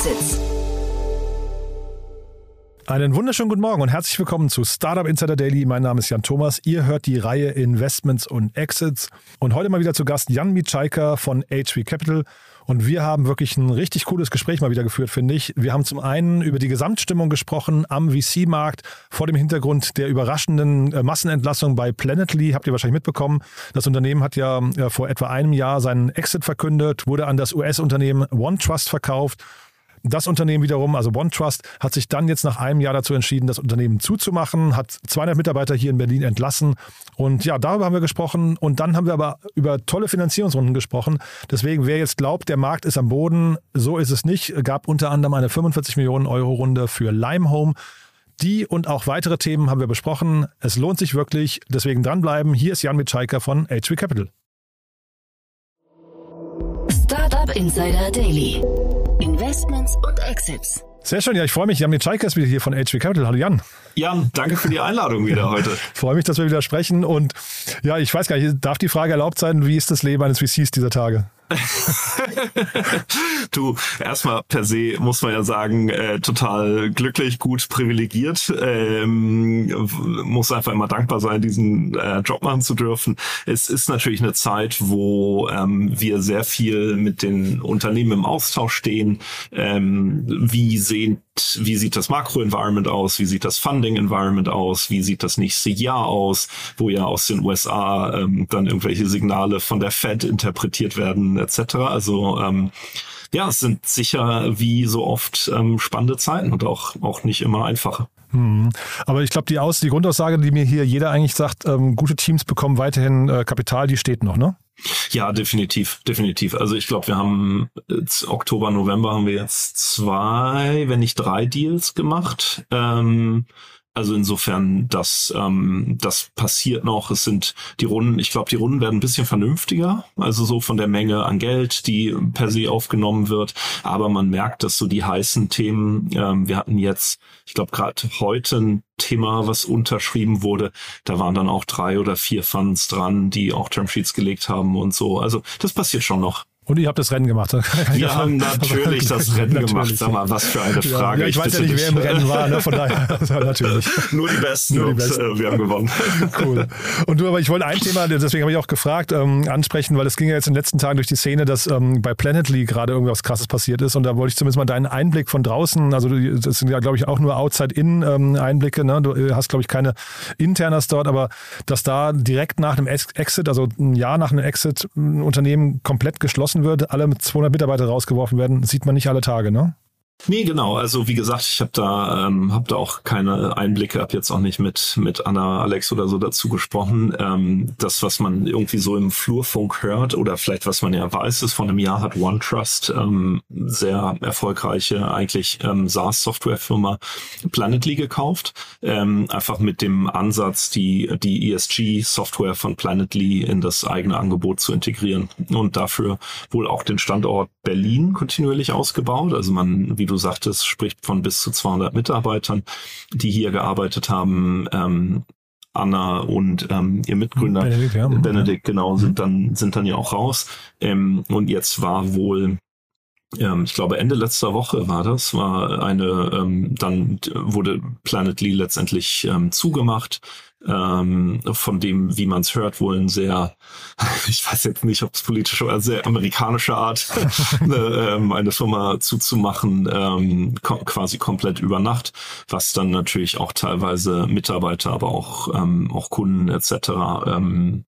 Exits. Einen wunderschönen guten Morgen und herzlich willkommen zu Startup Insider Daily. Mein Name ist Jan Thomas. Ihr hört die Reihe Investments und Exits. Und heute mal wieder zu Gast Jan Mitschaiker von HV Capital. Und wir haben wirklich ein richtig cooles Gespräch mal wieder geführt, finde ich. Wir haben zum einen über die Gesamtstimmung gesprochen am VC-Markt vor dem Hintergrund der überraschenden äh, Massenentlassung bei Planetly. Habt ihr wahrscheinlich mitbekommen. Das Unternehmen hat ja vor etwa einem Jahr seinen Exit verkündet, wurde an das US-Unternehmen OneTrust verkauft das Unternehmen wiederum, also OneTrust, hat sich dann jetzt nach einem Jahr dazu entschieden, das Unternehmen zuzumachen, hat 200 Mitarbeiter hier in Berlin entlassen. Und ja, darüber haben wir gesprochen. Und dann haben wir aber über tolle Finanzierungsrunden gesprochen. Deswegen, wer jetzt glaubt, der Markt ist am Boden, so ist es nicht. Gab unter anderem eine 45 Millionen Euro Runde für Limehome. Die und auch weitere Themen haben wir besprochen. Es lohnt sich wirklich. Deswegen dranbleiben. Hier ist Jan Mitschaiker von HV Capital. Startup Insider Daily. Investments und Exits. Sehr schön, ja, ich freue mich. Jan Mitschaiker ist wieder hier von HV Capital. Hallo Jan. Jan, danke für die Einladung wieder heute. freue mich, dass wir wieder sprechen. Und ja, ich weiß gar nicht, darf die Frage erlaubt sein, wie ist das Leben eines VCs dieser Tage? du, erstmal per se muss man ja sagen, äh, total glücklich, gut privilegiert. Ähm, muss einfach immer dankbar sein, diesen äh, Job machen zu dürfen. Es ist natürlich eine Zeit, wo ähm, wir sehr viel mit den Unternehmen im Austausch stehen. Ähm, wie sehen wie sieht das Makro-Environment aus, wie sieht das Funding-Environment aus, wie sieht das nächste Jahr aus, wo ja aus den USA ähm, dann irgendwelche Signale von der Fed interpretiert werden etc. Also ähm, ja, es sind sicher wie so oft ähm, spannende Zeiten und auch, auch nicht immer einfache. Hm. Aber ich glaube, die, Aus die Grundaussage, die mir hier jeder eigentlich sagt, ähm, gute Teams bekommen weiterhin äh, Kapital, die steht noch, ne? Ja, definitiv, definitiv. Also ich glaube, wir haben Oktober, November haben wir jetzt zwei, wenn nicht drei Deals gemacht. Ähm, also insofern, das, ähm, das passiert noch. Es sind die Runden, ich glaube, die Runden werden ein bisschen vernünftiger, also so von der Menge an Geld, die per se aufgenommen wird. Aber man merkt, dass so die heißen Themen, ähm, wir hatten jetzt, ich glaube, gerade heute ein Thema, was unterschrieben wurde. Da waren dann auch drei oder vier Funds dran, die auch Termsheets gelegt haben und so. Also das passiert schon noch. Und ihr habt das Rennen gemacht. Wir haben natürlich das Rennen natürlich, gemacht. Sag mal, was für eine Frage. Ja, ich, ich weiß ja nicht, wer im Rennen war, ne? von daher. Also natürlich. Nur die Besten. Nur die Besten. Und, äh, wir haben gewonnen. Cool. Und du, aber ich wollte ein Thema, deswegen habe ich auch gefragt, ähm, ansprechen, weil es ging ja jetzt in den letzten Tagen durch die Szene, dass ähm, bei Planetly gerade irgendwas Krasses passiert ist. Und da wollte ich zumindest mal deinen Einblick von draußen, also das sind ja, glaube ich, auch nur Outside-In-Einblicke. Ne? Du äh, hast, glaube ich, keine Internas dort, aber dass da direkt nach einem Exit, also ein Jahr nach einem Exit, ein Unternehmen komplett geschlossen geschlossen wird, alle mit 200 Mitarbeiter rausgeworfen werden, sieht man nicht alle Tage, ne? Nee, genau. Also wie gesagt, ich habe da, ähm, hab da auch keine Einblicke, habe jetzt auch nicht mit mit Anna, Alex oder so dazu gesprochen. Ähm, das, was man irgendwie so im Flurfunk hört oder vielleicht was man ja weiß, ist, von einem Jahr hat OneTrust ähm, sehr erfolgreiche eigentlich ähm, SaaS-Softwarefirma Planetly gekauft. Ähm, einfach mit dem Ansatz, die die ESG-Software von Planetly in das eigene Angebot zu integrieren und dafür wohl auch den Standort Berlin kontinuierlich ausgebaut. Also man, wie du sagtest, spricht von bis zu 200 Mitarbeitern, die hier gearbeitet haben. Ähm, Anna und ähm, ihr Mitgründer Benedikt, ja. Benedikt genau sind mhm. dann sind dann ja auch raus ähm, und jetzt war wohl ähm, ich glaube Ende letzter Woche war das war eine ähm, dann wurde Planetly letztendlich ähm, zugemacht ähm, von dem, wie man es hört, wohl ein sehr, ich weiß jetzt nicht, ob es politische oder sehr amerikanische Art, eine, ähm, eine Firma zuzumachen, ähm, kom quasi komplett über Nacht, was dann natürlich auch teilweise Mitarbeiter, aber auch, ähm, auch Kunden etc. Ähm,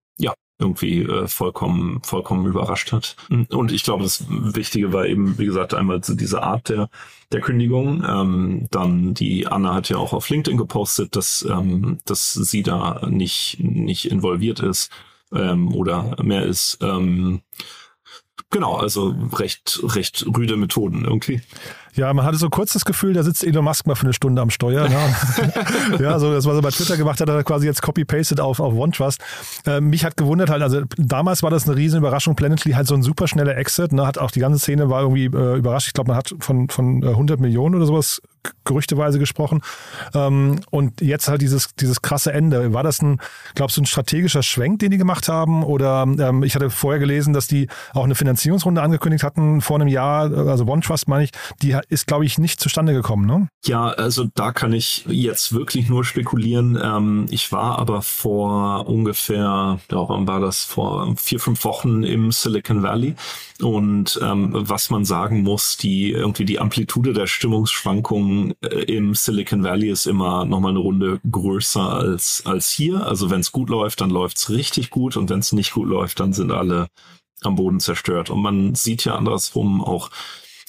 irgendwie äh, vollkommen vollkommen überrascht hat. Und ich glaube, das Wichtige war eben, wie gesagt, einmal diese Art der der Kündigung. Ähm, dann die Anna hat ja auch auf LinkedIn gepostet, dass ähm, dass sie da nicht nicht involviert ist ähm, oder mehr ist. Ähm, Genau, also recht, recht rüde Methoden irgendwie. Ja, man hatte so kurz das Gefühl, da sitzt Elon Musk mal für eine Stunde am Steuer. Ne? ja, so das, was er bei Twitter gemacht hat, hat er quasi jetzt copy-pasted auf, auf OneTrust. Äh, mich hat gewundert halt, also damals war das eine riesen Überraschung. Planetly halt so ein super schneller Exit, ne? hat auch die ganze Szene war irgendwie äh, überrascht. Ich glaube, man hat von, von 100 äh, Millionen oder sowas gerüchteweise gesprochen. Ähm, und jetzt halt dieses, dieses krasse Ende. War das ein, glaubst du, ein strategischer Schwenk, den die gemacht haben? Oder ähm, ich hatte vorher gelesen, dass die auch eine Finanzierungsrunde angekündigt hatten vor einem Jahr, also OneTrust meine ich, die ist, glaube ich, nicht zustande gekommen, ne? Ja, also da kann ich jetzt wirklich nur spekulieren. Ähm, ich war aber vor ungefähr, ja, war das, vor vier, fünf Wochen im Silicon Valley. Und ähm, was man sagen muss, die irgendwie die Amplitude der Stimmungsschwankungen äh, im Silicon Valley ist immer nochmal eine Runde größer als, als hier. Also wenn es gut läuft, dann läuft's richtig gut und wenn es nicht gut läuft, dann sind alle am Boden zerstört. Und man sieht ja andersrum auch,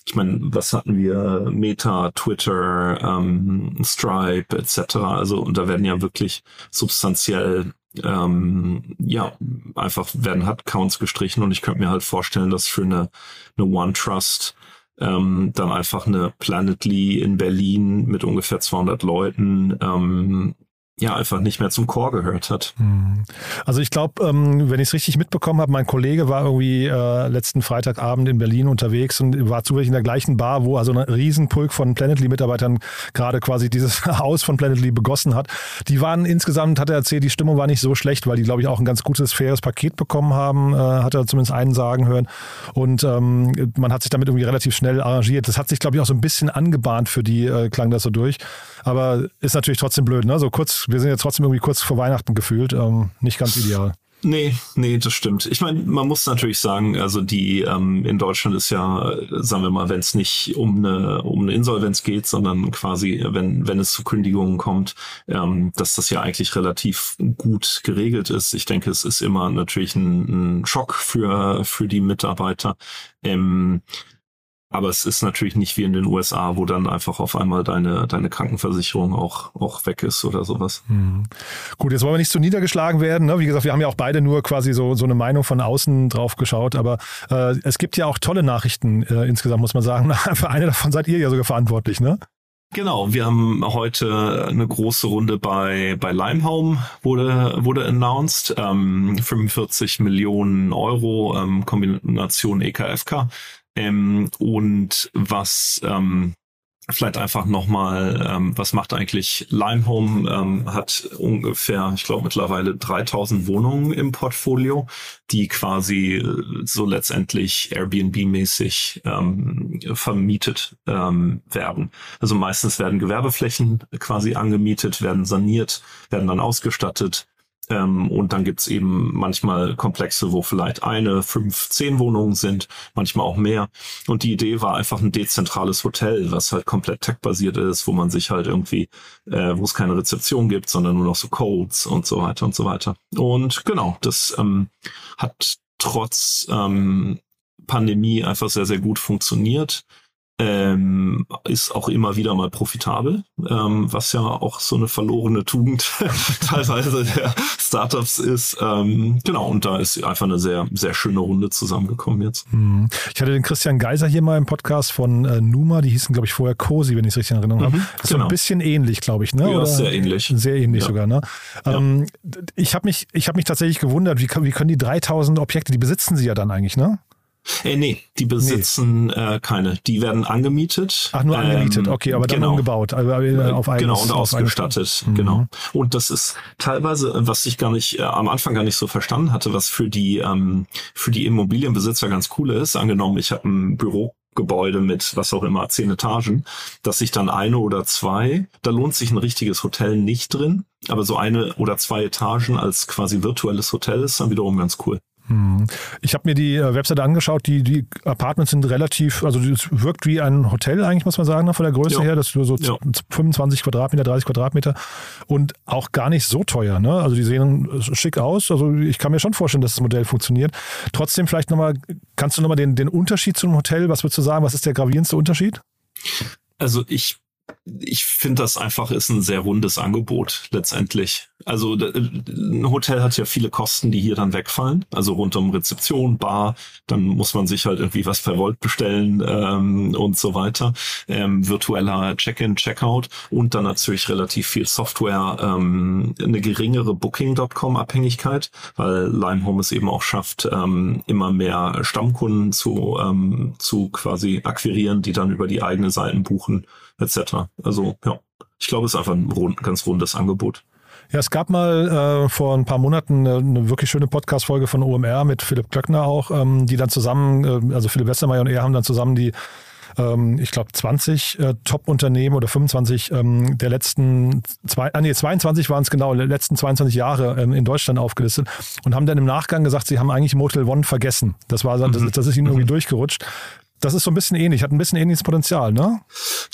ich meine, was hatten wir? Meta, Twitter, ähm, Stripe etc. Also und da werden ja wirklich substanziell ähm, ja, einfach werden Accounts gestrichen und ich könnte mir halt vorstellen, dass für eine, eine OneTrust ähm, dann einfach eine Planetly in Berlin mit ungefähr 200 Leuten ähm, ja einfach nicht mehr zum Chor gehört hat. Hm. Also ich glaube, ähm, wenn ich es richtig mitbekommen habe, mein Kollege war irgendwie äh, letzten Freitagabend in Berlin unterwegs und war zufällig in der gleichen Bar, wo also ein Riesenpulk von Planetly-Mitarbeitern gerade quasi dieses Haus von Planetly begossen hat. Die waren insgesamt, hat er erzählt, die Stimmung war nicht so schlecht, weil die, glaube ich, auch ein ganz gutes, faires Paket bekommen haben, äh, hat er zumindest einen sagen hören. Und ähm, man hat sich damit irgendwie relativ schnell arrangiert. Das hat sich, glaube ich, auch so ein bisschen angebahnt für die, äh, klang das so durch. Aber ist natürlich trotzdem blöd, ne? So kurz, wir sind jetzt trotzdem irgendwie kurz vor Weihnachten gefühlt. Ähm, nicht ganz ideal. Nee, nee, das stimmt. Ich meine, man muss natürlich sagen, also die ähm, in Deutschland ist ja, sagen wir mal, wenn es nicht um eine um eine Insolvenz geht, sondern quasi, wenn wenn es zu Kündigungen kommt, ähm, dass das ja eigentlich relativ gut geregelt ist. Ich denke, es ist immer natürlich ein, ein Schock für für die Mitarbeiter. Ähm, aber es ist natürlich nicht wie in den USA, wo dann einfach auf einmal deine, deine Krankenversicherung auch, auch weg ist oder sowas. Hm. Gut, jetzt wollen wir nicht zu niedergeschlagen werden. Ne? Wie gesagt, wir haben ja auch beide nur quasi so, so eine Meinung von außen drauf geschaut. Aber äh, es gibt ja auch tolle Nachrichten äh, insgesamt, muss man sagen. Für eine davon seid ihr ja sogar verantwortlich, ne? Genau, wir haben heute eine große Runde bei, bei Limehome wurde, wurde announced. Ähm, 45 Millionen Euro, ähm, Kombination EKFK. Ähm, und was ähm, vielleicht einfach nochmal, ähm, was macht eigentlich Limehome? Ähm, hat ungefähr, ich glaube mittlerweile 3000 Wohnungen im Portfolio, die quasi äh, so letztendlich Airbnb-mäßig ähm, vermietet ähm, werden. Also meistens werden Gewerbeflächen quasi angemietet, werden saniert, werden dann ausgestattet ähm, und dann gibt's eben manchmal Komplexe, wo vielleicht eine, fünf, zehn Wohnungen sind, manchmal auch mehr. Und die Idee war einfach ein dezentrales Hotel, was halt komplett tech-basiert ist, wo man sich halt irgendwie, äh, wo es keine Rezeption gibt, sondern nur noch so Codes und so weiter und so weiter. Und genau, das ähm, hat trotz ähm, Pandemie einfach sehr, sehr gut funktioniert ähm, ist auch immer wieder mal profitabel, ähm, was ja auch so eine verlorene Tugend teilweise der Startups ist. Ähm, genau, und da ist einfach eine sehr, sehr schöne Runde zusammengekommen jetzt. Hm. Ich hatte den Christian Geiser hier mal im Podcast von äh, Numa, die hießen, glaube ich, vorher Cosi, wenn ich es richtig in Erinnerung mhm, habe. Ist genau. so ein genau. bisschen ähnlich, glaube ich, ne? Ja, Oder sehr ähnlich. Sehr ähnlich ja. sogar, ne? Ähm, ja. Ich habe mich, ich hab mich tatsächlich gewundert, wie, wie können die 3000 Objekte, die besitzen sie ja dann eigentlich, ne? Äh, nee, die besitzen nee. Äh, keine. Die werden angemietet. Ach, nur angemietet, ähm, okay, aber dann genau. umgebaut. Also äh, auf eigenes, genau, und ausgestattet. Mhm. Genau. Und das ist teilweise, was ich gar nicht, äh, am Anfang gar nicht so verstanden hatte, was für die, ähm, für die Immobilienbesitzer ganz cool ist. Angenommen, ich habe ein Büro Gebäude mit was auch immer, zehn Etagen, dass sich dann eine oder zwei, da lohnt sich ein richtiges Hotel nicht drin, aber so eine oder zwei Etagen als quasi virtuelles Hotel ist dann wiederum ganz cool. Hm. Ich habe mir die äh, Webseite angeschaut, die, die Apartments sind relativ, also es wirkt wie ein Hotel eigentlich, muss man sagen, ne, von der Größe ja. her. Das ist so ja. 25 Quadratmeter, 30 Quadratmeter und auch gar nicht so teuer. Ne? Also die sehen schick aus. Also ich kann mir schon vorstellen, dass das Modell funktioniert. Trotzdem vielleicht nochmal, kannst du nochmal den, den Unterschied zum Hotel, was würdest du sagen, was ist der gravierendste Unterschied? Also ich ich finde das einfach ist ein sehr rundes Angebot letztendlich. Also ein Hotel hat ja viele Kosten, die hier dann wegfallen. Also rund um Rezeption, Bar, dann muss man sich halt irgendwie was per Volt bestellen ähm, und so weiter. Ähm, virtueller Check-in, Checkout und dann natürlich relativ viel Software, ähm, eine geringere Booking.com-Abhängigkeit, weil Limehome es eben auch schafft, ähm, immer mehr Stammkunden zu, ähm, zu quasi akquirieren, die dann über die eigene Seiten buchen, etc. Also ja, ich glaube, es ist einfach ein rund, ganz rundes Angebot. Ja, es gab mal äh, vor ein paar Monaten eine, eine wirklich schöne Podcast-Folge von OMR mit Philipp Klöckner auch, ähm, die dann zusammen, äh, also Philipp Westermeier und er haben dann zusammen die ähm, ich glaube, 20 äh, Top-Unternehmen oder 25 ähm, der letzten, zwei, ah, nee, 22 waren es genau, der letzten 22 Jahre ähm, in Deutschland aufgelistet und haben dann im Nachgang gesagt, sie haben eigentlich Motel One vergessen. Das war, das, das ist ihnen irgendwie mhm. durchgerutscht. Das ist so ein bisschen ähnlich, hat ein bisschen ähnliches Potenzial, ne?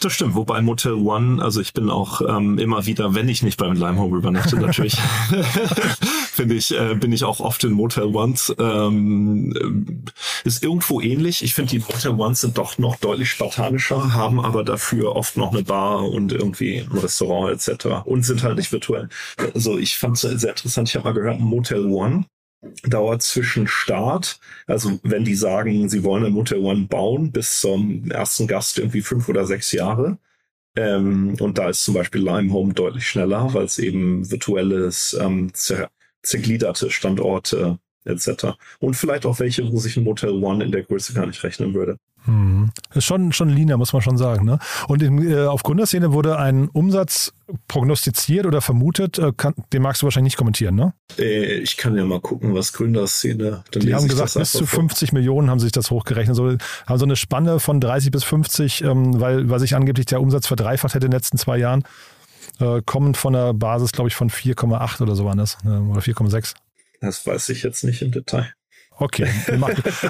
Das stimmt, wobei Motel One, also ich bin auch ähm, immer wieder, wenn ich nicht beim Limehome übernachte, natürlich, finde ich, äh, bin ich auch oft in Motel Ones. Ähm, ist irgendwo ähnlich. Ich finde, die Motel Ones sind doch noch deutlich spartanischer, haben aber dafür oft noch eine Bar und irgendwie ein Restaurant etc. und sind halt nicht virtuell. Also ich fand es sehr interessant. Ich habe mal gehört, Motel One dauert zwischen Start, also wenn die sagen, sie wollen ein Motel One bauen, bis zum ersten Gast irgendwie fünf oder sechs Jahre. Ähm, und da ist zum Beispiel Limehome deutlich schneller, weil es eben virtuelles, ähm, zer zergliederte Standorte etc. Und vielleicht auch welche, wo sich ein Motel One in der Größe gar nicht rechnen würde. Hm. Ist schon, schon leaner, muss man schon sagen. Ne? Und in, äh, auf Gründerszene wurde ein Umsatz prognostiziert oder vermutet. Äh, kann, den magst du wahrscheinlich nicht kommentieren, ne? Äh, ich kann ja mal gucken, was Gründerszene. Dann Die haben gesagt, bis zu 50 vor. Millionen haben sich das hochgerechnet. So, haben so eine Spanne von 30 bis 50, ähm, weil, weil sich angeblich der Umsatz verdreifacht hätte in den letzten zwei Jahren. Äh, kommend von einer Basis, glaube ich, von 4,8 oder so waren das. Äh, oder 4,6. Das weiß ich jetzt nicht im Detail. Okay.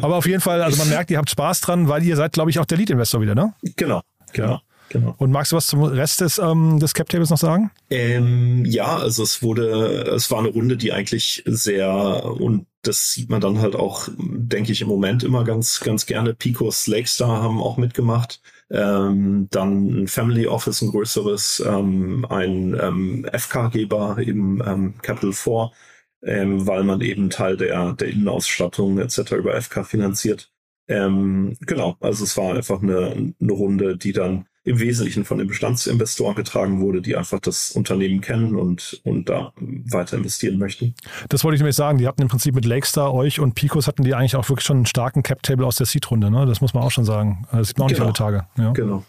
Aber auf jeden Fall, also man merkt, ihr habt Spaß dran, weil ihr seid, glaube ich, auch der Lead-Investor wieder, ne? Genau, genau. Genau. Und magst du was zum Rest des, ähm, des Cap Tables noch sagen? Ähm, ja, also es wurde, es war eine Runde, die eigentlich sehr, und das sieht man dann halt auch, denke ich, im Moment immer ganz, ganz gerne. Picos Lakestar haben auch mitgemacht. Ähm, dann ein Family Office, ein größeres, ähm, ein ähm, FK-Geber, eben ähm, Capital 4 ähm, weil man eben Teil der, der Innenausstattung etc. über FK finanziert. Ähm, genau, also es war einfach eine, eine Runde, die dann im Wesentlichen von den Bestandsinvestoren getragen wurde, die einfach das Unternehmen kennen und, und da weiter investieren möchten. Das wollte ich nämlich sagen. Die hatten im Prinzip mit Lakestar, euch und Picos hatten die eigentlich auch wirklich schon einen starken Cap-Table aus der Seed-Runde. Ne? Das muss man auch schon sagen. Das sieht man auch genau. nicht alle Tage. Ja. Genau.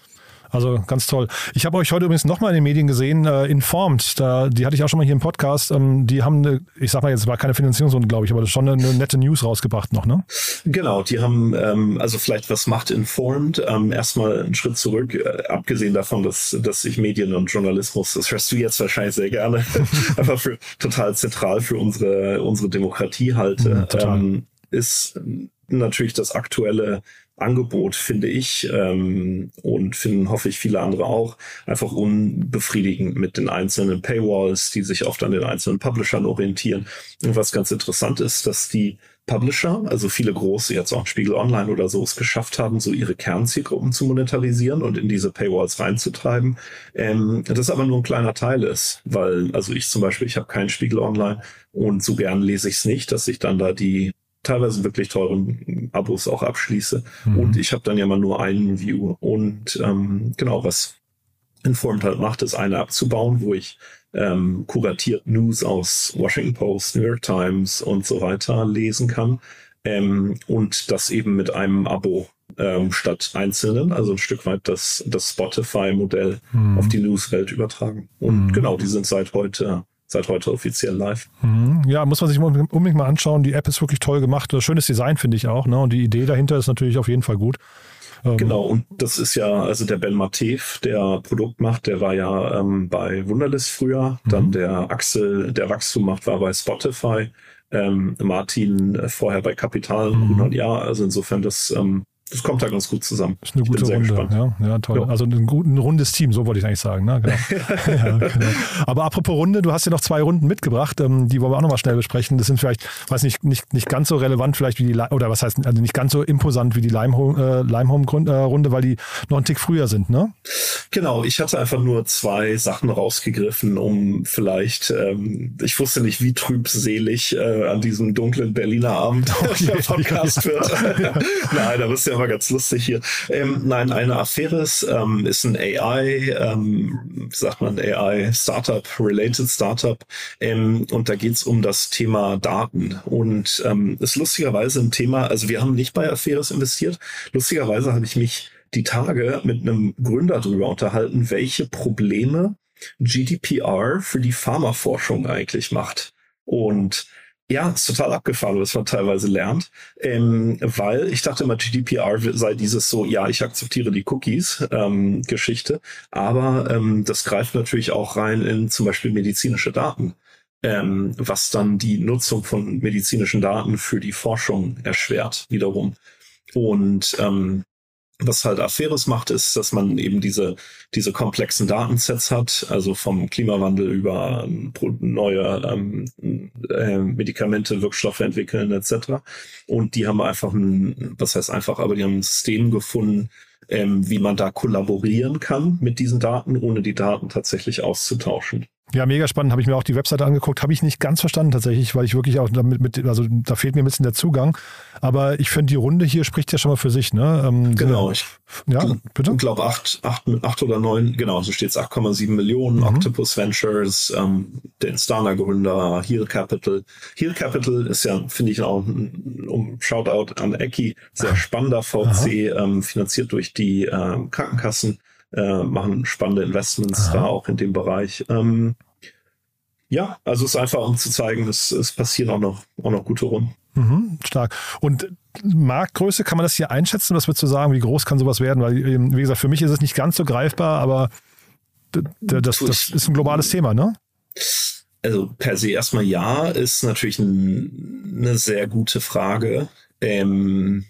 Also ganz toll. Ich habe euch heute übrigens nochmal in den Medien gesehen, äh, Informed, da, die hatte ich auch schon mal hier im Podcast. Ähm, die haben, eine, ich sag mal jetzt, war keine Finanzierungsrunde, glaube ich, aber das ist schon eine, eine, nette News rausgebracht noch, ne? Genau, die haben, ähm, also vielleicht was macht Informed? Ähm, erstmal einen Schritt zurück, äh, abgesehen davon, dass, dass ich Medien und Journalismus, das hörst du jetzt wahrscheinlich sehr gerne, aber für total zentral für unsere, unsere Demokratie halte, ja, ähm, ist natürlich das aktuelle Angebot, finde ich, ähm, und finden, hoffe ich, viele andere auch, einfach unbefriedigend mit den einzelnen Paywalls, die sich oft an den einzelnen Publishern orientieren. Und was ganz interessant ist, dass die Publisher, also viele große, jetzt auch Spiegel Online oder so, es geschafft haben, so ihre Kernzielgruppen zu monetarisieren und in diese Paywalls reinzutreiben. Ähm, das aber nur ein kleiner Teil ist, weil, also ich zum Beispiel, ich habe keinen Spiegel Online und so gern lese ich es nicht, dass ich dann da die teilweise wirklich teuren Abos auch abschließe. Mhm. Und ich habe dann ja mal nur einen View. Und ähm, genau, was Informed halt macht, ist eine abzubauen, wo ich ähm, kuratiert News aus Washington Post, New York Times und so weiter lesen kann. Ähm, und das eben mit einem Abo ähm, statt einzelnen, also ein Stück weit das, das Spotify-Modell mhm. auf die Newswelt übertragen. Und mhm. genau, die sind seit heute seit heute offiziell live. Mhm. Ja, muss man sich unbedingt mal anschauen. Die App ist wirklich toll gemacht. Schönes Design finde ich auch. Ne? Und die Idee dahinter ist natürlich auf jeden Fall gut. Ähm, genau, und das ist ja, also der Ben Matev, der Produkt macht, der war ja ähm, bei Wunderlist früher. Mhm. Dann der Axel, der Wachstum macht, war bei Spotify. Ähm, Martin äh, vorher bei Kapital, mhm. 100 Jahre. Also insofern das ähm, das kommt da ganz gut zusammen. Das ist eine gute Runde. Ja, ja, toll. Ja. Also ein, gut, ein rundes Team, so wollte ich eigentlich sagen. Ne? Genau. ja, genau. Aber apropos Runde, du hast ja noch zwei Runden mitgebracht, ähm, die wollen wir auch nochmal schnell besprechen. Das sind vielleicht, weiß nicht, nicht, nicht ganz so relevant vielleicht wie die, oder was heißt, also nicht ganz so imposant wie die Limehome-Runde, äh, Limehome äh, weil die noch einen Tick früher sind, ne? Genau, ich hatte einfach nur zwei Sachen rausgegriffen, um vielleicht, ähm, ich wusste nicht, wie trübselig äh, an diesem dunklen Berliner Abend der Podcast wird. nein, da bist du ja immer ganz lustig hier. Ähm, nein, eine Affäre ist, ähm, ist ein AI, ähm, wie sagt man, AI Startup, Related Startup. Ähm, und da geht's um das Thema Daten. Und ähm, ist lustigerweise ein Thema, also wir haben nicht bei Affäres investiert. Lustigerweise habe ich mich die Tage mit einem Gründer darüber unterhalten, welche Probleme GDPR für die Pharmaforschung eigentlich macht. Und ja, ist total abgefahren, was man teilweise lernt, ähm, weil ich dachte immer, GDPR sei dieses so, ja, ich akzeptiere die Cookies ähm, aber ähm, das greift natürlich auch rein in zum Beispiel medizinische Daten, ähm, was dann die Nutzung von medizinischen Daten für die Forschung erschwert wiederum. Und ähm, was halt Affäres macht, ist, dass man eben diese, diese komplexen Datensets hat, also vom Klimawandel über ähm, neue ähm, äh, Medikamente, Wirkstoffe entwickeln etc. Und die haben einfach ein, was heißt einfach, aber die haben ein System gefunden, ähm, wie man da kollaborieren kann mit diesen Daten, ohne die Daten tatsächlich auszutauschen. Ja, mega spannend. Habe ich mir auch die Webseite angeguckt. Habe ich nicht ganz verstanden tatsächlich, weil ich wirklich auch damit mit, also da fehlt mir ein bisschen der Zugang. Aber ich finde, die Runde hier spricht ja schon mal für sich. Ne? Ähm, genau. Ich ja, bitte? Ich glaube, acht, acht, acht oder neun, genau, so steht es 8,7 Millionen. Mhm. Octopus Ventures, ähm, den Starner-Gründer, Heal Capital. Heal Capital ist ja, finde ich, auch ein um Shoutout an Eki, sehr spannender VC, ähm, finanziert durch die ähm, Krankenkassen äh, machen spannende Investments Aha. da auch in dem Bereich. Ähm, ja, also es ist einfach, um zu zeigen, es, es passieren auch noch, auch noch gute Runden. Mhm, stark. Und Marktgröße, kann man das hier einschätzen? Was würdest du sagen, wie groß kann sowas werden? Weil, wie gesagt, für mich ist es nicht ganz so greifbar, aber das, das ist ein globales Thema, ne? Also per se erstmal ja, ist natürlich ein, eine sehr gute Frage. Ähm,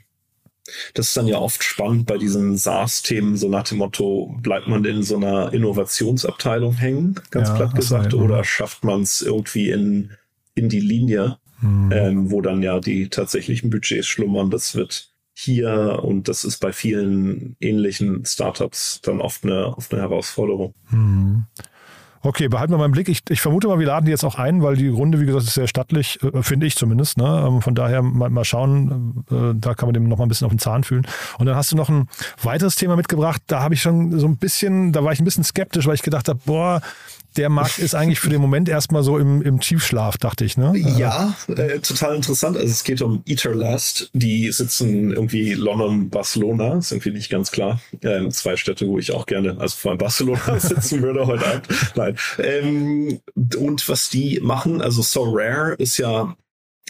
das ist dann ja oft spannend bei diesen SaaS-Themen, so nach dem Motto, bleibt man in so einer Innovationsabteilung hängen, ganz ja, platt gesagt, oder mhm. schafft man es irgendwie in, in die Linie, mhm. ähm, wo dann ja die tatsächlichen Budgets schlummern. Das wird hier und das ist bei vielen ähnlichen Startups dann oft eine, oft eine Herausforderung. Mhm. Okay, behalten wir mal im Blick. Ich, ich, vermute mal, wir laden die jetzt auch ein, weil die Runde, wie gesagt, ist sehr stattlich, äh, finde ich zumindest. Ne? Ähm, von daher mal, mal schauen, äh, da kann man dem noch mal ein bisschen auf den Zahn fühlen. Und dann hast du noch ein weiteres Thema mitgebracht. Da habe ich schon so ein bisschen, da war ich ein bisschen skeptisch, weil ich gedacht habe, boah, der Markt ist eigentlich für den Moment erstmal so im, im Tiefschlaf, dachte ich. Ne? Ja, äh, total interessant. Also es geht um Eterlast. Die sitzen irgendwie London, Barcelona. Ist irgendwie nicht ganz klar. Ähm, zwei Städte, wo ich auch gerne, also vor allem Barcelona sitzen würde heute Abend. Nein. Ähm, und was die machen, also So Rare ist ja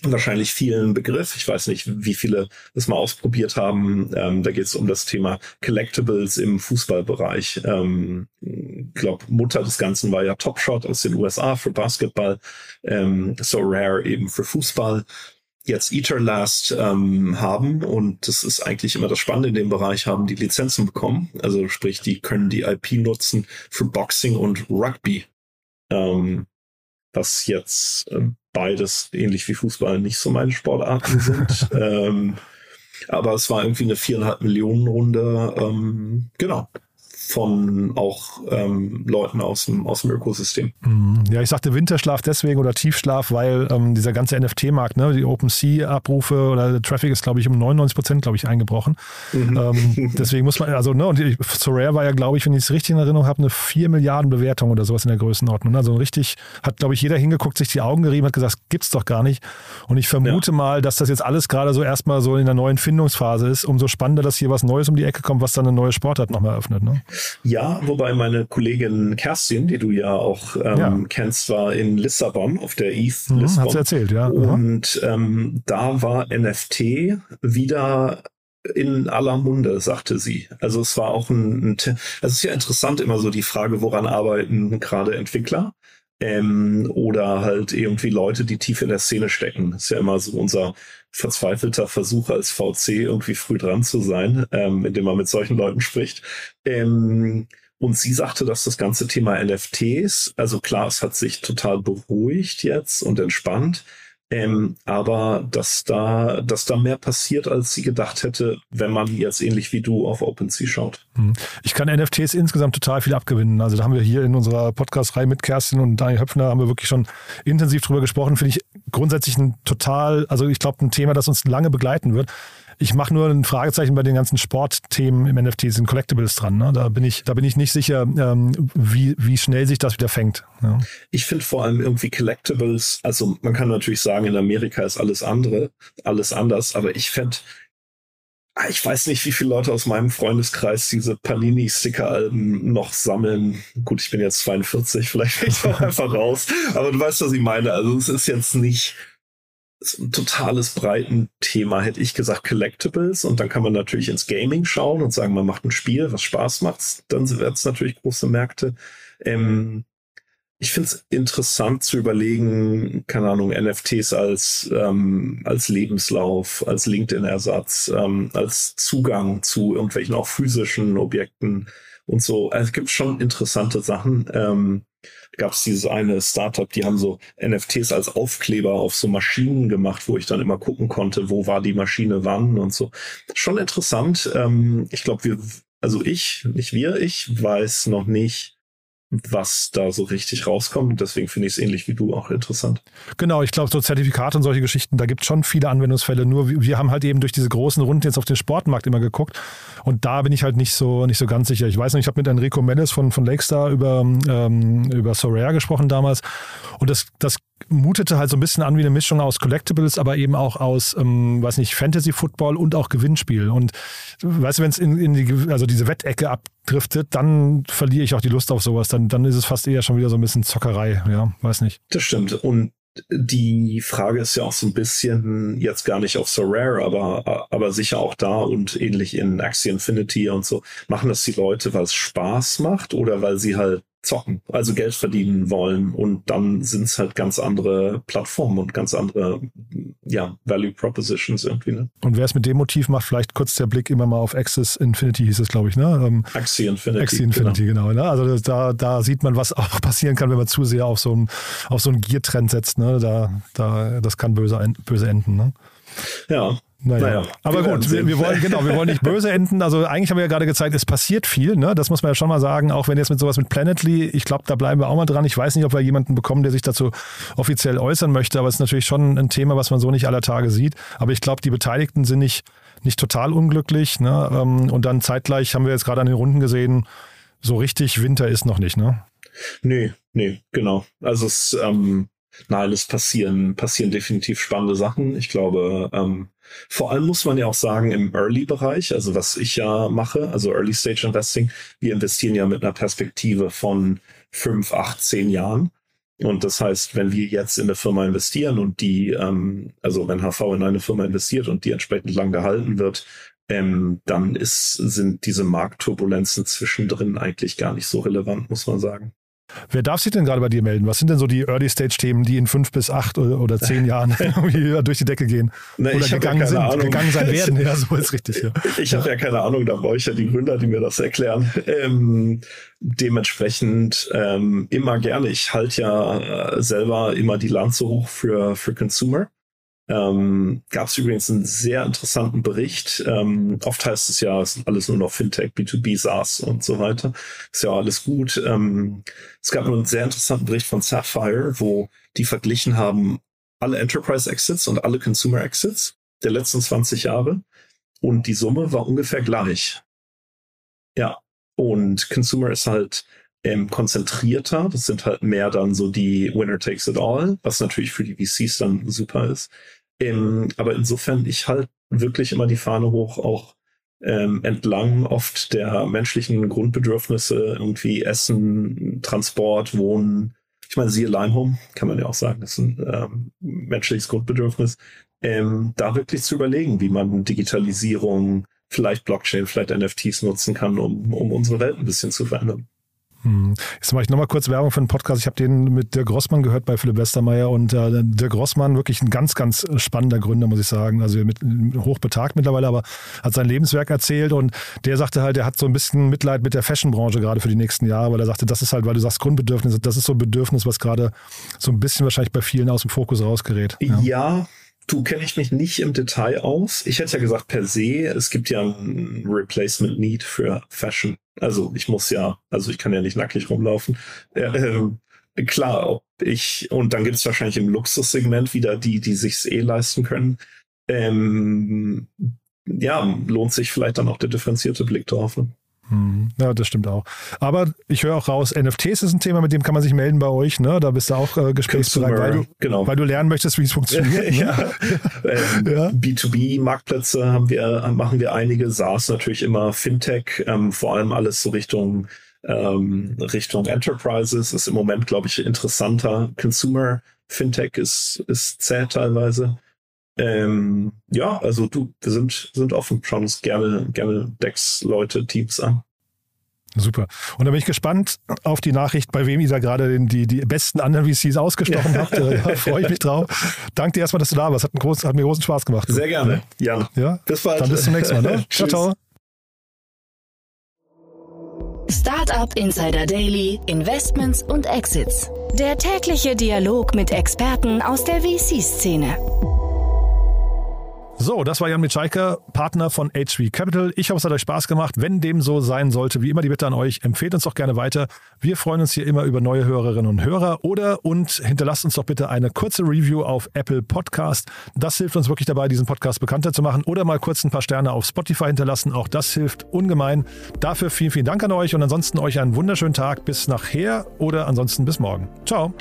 wahrscheinlich vielen Begriff. Ich weiß nicht, wie viele das mal ausprobiert haben. Ähm, da geht es um das Thema Collectibles im Fußballbereich. Ähm, glaube, Mutter des Ganzen war ja Top Shot aus den USA für Basketball, ähm, so Rare eben für Fußball. Jetzt Etherlast ähm, haben und das ist eigentlich immer das Spannende in dem Bereich, haben die Lizenzen bekommen. Also sprich, die können die IP nutzen für Boxing und Rugby. Ähm, was jetzt äh, beides ähnlich wie Fußball nicht so meine Sportarten sind. ähm, aber es war irgendwie eine viereinhalb Millionen Runde. Ähm, genau von auch ähm, Leuten aus dem, aus dem Ökosystem. Mhm. Ja, ich sagte Winterschlaf deswegen oder Tiefschlaf, weil ähm, dieser ganze NFT-Markt, ne, die OpenSea-Abrufe oder der Traffic ist, glaube ich, um 99 Prozent, glaube ich, eingebrochen. Mhm. Ähm, deswegen muss man, also, ne, und Sorare war ja, glaube ich, wenn ich es richtig in Erinnerung habe, eine 4 Milliarden Bewertung oder sowas in der Größenordnung. Also richtig, hat, glaube ich, jeder hingeguckt, sich die Augen gerieben, hat gesagt, gibt's doch gar nicht. Und ich vermute ja. mal, dass das jetzt alles gerade so erstmal so in der neuen Findungsphase ist. Umso spannender, dass hier was Neues um die Ecke kommt, was dann eine neue Sportart nochmal öffnet. Ne? Ja, wobei meine Kollegin Kerstin, die du ja auch ähm, ja. kennst, war in Lissabon auf der ETH mhm, Lissabon. Hat sie erzählt, ja. Und ähm, da war NFT wieder in aller Munde, sagte sie. Also es war auch ein, ein also es ist ja interessant immer so die Frage, woran arbeiten gerade Entwickler ähm, oder halt irgendwie Leute, die tief in der Szene stecken. Das ist ja immer so unser verzweifelter Versuch als VC irgendwie früh dran zu sein, ähm, indem man mit solchen Leuten spricht. Ähm, und sie sagte, dass das ganze Thema NFTs, also klar, es hat sich total beruhigt jetzt und entspannt, Ähm, aber dass da, dass da mehr passiert, als sie gedacht hätte, wenn man jetzt ähnlich wie du auf OpenSea schaut. Hm. Ich kann NFTs insgesamt total viel abgewinnen. Also da haben wir hier in unserer Podcast-Reihe mit Kerstin und Daniel Höpfner haben wir wirklich schon intensiv drüber gesprochen. Finde ich grundsätzlich ein total, also ich glaube, ein Thema, das uns lange begleiten wird. Ich mache nur ein Fragezeichen bei den ganzen Sportthemen im NFT, sind Collectibles dran. Ne? Da bin ich, da bin ich nicht sicher, ähm, wie, wie schnell sich das wieder fängt. Ja. Ich finde vor allem irgendwie Collectibles, also man kann natürlich sagen, in Amerika ist alles andere, alles anders, aber ich fände ah, ich weiß nicht, wie viele Leute aus meinem Freundeskreis diese Panini-Sticker-Alben noch sammeln. Gut, ich bin jetzt 42, vielleicht bin ich auch einfach raus. Aber du weißt, was ich meine. Also es ist jetzt nicht so ein totales Breitenthema, hätte ich gesagt, Collectibles. Und dann kann man natürlich ins Gaming schauen und sagen, man macht ein Spiel, was Spaß macht. Dann wird es natürlich große Märkte. Ähm, ich finde es interessant zu überlegen, keine Ahnung, NFTs als, ähm, als Lebenslauf, als LinkedIn-Ersatz, ähm, als Zugang zu irgendwelchen auch physischen Objekten und so. Also es gibt schon interessante Sachen. Ähm, gab es dieses eine Startup, die haben so NFTs als Aufkleber auf so Maschinen gemacht, wo ich dann immer gucken konnte, wo war die Maschine wann und so. Schon interessant. Ähm, ich glaube, wir, also ich, nicht wir, ich weiß noch nicht, was da so richtig rauskommt. Deswegen finde ich es ähnlich wie du auch interessant. Genau, ich glaube, so Zertifikate und solche Geschichten, da gibt es schon viele Anwendungsfälle. Nur wir haben halt eben durch diese großen Runden jetzt auf den Sportmarkt immer geguckt. Und da bin ich halt nicht so, nicht so ganz sicher. Ich weiß nicht, ich habe mit Enrico Mendes von, von Lakestar über, ähm, über Sorare gesprochen damals. Und das, das mutete halt so ein bisschen an wie eine Mischung aus Collectibles, aber eben auch aus, ähm, weiß nicht, Fantasy Football und auch Gewinnspiel. Und weißt du, wenn es in, in die, also diese Wettecke abdriftet, dann verliere ich auch die Lust auf sowas. Dann, dann ist es fast eher schon wieder so ein bisschen Zockerei, ja, weiß nicht. Das stimmt. Und die Frage ist ja auch so ein bisschen jetzt gar nicht auf so rare, aber, aber sicher auch da und ähnlich in Axie Infinity und so. Machen das die Leute, weil es Spaß macht oder weil sie halt zocken, also Geld verdienen wollen und dann sind es halt ganz andere Plattformen und ganz andere ja, Value Propositions irgendwie. Ne? Und wer es mit dem Motiv macht, vielleicht kurz der Blick immer mal auf Axis Infinity hieß es, glaube ich, ne? Ähm, Axie Infinity. Axie Infinity, genau. genau ne? Also da, da sieht man, was auch passieren kann, wenn man zu sehr auf so einen auf so einen Gear-Trend setzt. Ne? Da, da, das kann böse, böse enden. Ne? Ja, naja. naja. Aber gut, wir, wir, wollen, genau, wir wollen nicht böse enden. Also eigentlich haben wir ja gerade gezeigt, es passiert viel, ne? Das muss man ja schon mal sagen, auch wenn jetzt mit sowas mit Planetly, ich glaube, da bleiben wir auch mal dran. Ich weiß nicht, ob wir jemanden bekommen, der sich dazu offiziell äußern möchte, aber es ist natürlich schon ein Thema, was man so nicht aller Tage sieht. Aber ich glaube, die Beteiligten sind nicht, nicht total unglücklich. Ne? Ähm, und dann zeitgleich haben wir jetzt gerade an den Runden gesehen, so richtig Winter ist noch nicht, ne? Nee, nee, genau. Also es, ähm, nein, es passieren, passieren definitiv spannende Sachen. Ich glaube, ähm, vor allem muss man ja auch sagen, im Early-Bereich, also was ich ja mache, also Early Stage Investing, wir investieren ja mit einer Perspektive von fünf, acht, zehn Jahren. Und das heißt, wenn wir jetzt in eine Firma investieren und die, ähm, also wenn HV in eine Firma investiert und die entsprechend lang gehalten wird, ähm, dann ist, sind diese Marktturbulenzen zwischendrin eigentlich gar nicht so relevant, muss man sagen. Wer darf sich denn gerade bei dir melden? Was sind denn so die Early-Stage-Themen, die in fünf bis acht oder zehn Jahren durch die Decke gehen? Na, oder gegangen ja sind, Ahnung. gegangen sein werden? Ja, so ist richtig. Ja. Ich habe ja keine Ahnung, da brauche ich ja die Gründer, die mir das erklären. Ähm, dementsprechend ähm, immer gerne. Ich halte ja äh, selber immer die Lanze hoch für, für Consumer. Ähm, Gab es übrigens einen sehr interessanten Bericht. Ähm, oft heißt es ja, es ist alles nur noch Fintech, B2B, SaaS und so weiter. Ist ja alles gut. Ähm, es gab einen sehr interessanten Bericht von Sapphire, wo die verglichen haben alle Enterprise Exits und alle Consumer Exits der letzten 20 Jahre. Und die Summe war ungefähr gleich. Ja. Und Consumer ist halt ähm, konzentrierter. Das sind halt mehr dann so die Winner takes it all, was natürlich für die VCs dann super ist. Ähm, aber insofern, ich halt wirklich immer die Fahne hoch, auch ähm, entlang oft der menschlichen Grundbedürfnisse, irgendwie Essen, Transport, Wohnen. Ich meine, siehe Limehome, kann man ja auch sagen, das ist ein ähm, menschliches Grundbedürfnis. Ähm, da wirklich zu überlegen, wie man Digitalisierung, vielleicht Blockchain, vielleicht NFTs nutzen kann, um, um unsere Welt ein bisschen zu verändern. Hm. Jetzt mache ich nochmal kurz Werbung für einen Podcast. Ich habe den mit Dirk Grossmann gehört bei Philipp Westermeier und äh, Dirk Grossmann, wirklich ein ganz, ganz spannender Gründer, muss ich sagen. Also mit, hochbetagt mittlerweile, aber hat sein Lebenswerk erzählt und der sagte halt, er hat so ein bisschen Mitleid mit der Fashionbranche gerade für die nächsten Jahre, weil er sagte, das ist halt, weil du sagst Grundbedürfnisse, das ist so ein Bedürfnis, was gerade so ein bisschen wahrscheinlich bei vielen aus dem Fokus rausgerät. Ja, ja Du kenne ich mich nicht im Detail aus. Ich hätte ja gesagt, per se, es gibt ja ein Replacement Need für Fashion. Also ich muss ja, also ich kann ja nicht nackig rumlaufen. Äh, äh, klar, ob ich, und dann gibt es wahrscheinlich im Luxussegment wieder die, die sich's eh leisten können. Ähm, ja, lohnt sich vielleicht dann auch der differenzierte Blick drauf. Ne? Hm, ja, das stimmt auch. Aber ich höre auch raus, NFTs ist ein Thema, mit dem kann man sich melden bei euch. Ne? Da bist du auch äh, gesprächsbereit, weil du, genau. weil du lernen möchtest, wie es funktioniert. Ne? ja. ähm, ja. B2B-Marktplätze haben wir, machen wir einige. SaaS natürlich immer Fintech, ähm, vor allem alles so Richtung ähm, Richtung Enterprises ist im Moment, glaube ich, interessanter. Consumer Fintech ist, ist zäh teilweise. Ähm, ja, also du, wir sind, sind offen, schauen uns gerne, gerne Decks, Leute, Teams an. Super. Und da bin ich gespannt auf die Nachricht, bei wem ihr da gerade die, die besten anderen VCs ausgestochen habt. Ja, freue ich mich drauf. Danke dir erstmal, dass du da warst. Hat, groß, hat mir großen Spaß gemacht. Sehr gerne. Ja. ja. Bis bald. Dann bis zum nächsten Mal. Ne? ciao, ciao. Startup Insider Daily, Investments und Exits. Der tägliche Dialog mit Experten aus der VC-Szene. So, das war Jan Mitschaiker, Partner von HV Capital. Ich hoffe, es hat euch Spaß gemacht. Wenn dem so sein sollte, wie immer die Bitte an euch, empfehlt uns doch gerne weiter. Wir freuen uns hier immer über neue Hörerinnen und Hörer oder und hinterlasst uns doch bitte eine kurze Review auf Apple Podcast. Das hilft uns wirklich dabei, diesen Podcast bekannter zu machen oder mal kurz ein paar Sterne auf Spotify hinterlassen. Auch das hilft ungemein. Dafür vielen, vielen Dank an euch und ansonsten euch einen wunderschönen Tag bis nachher oder ansonsten bis morgen. Ciao.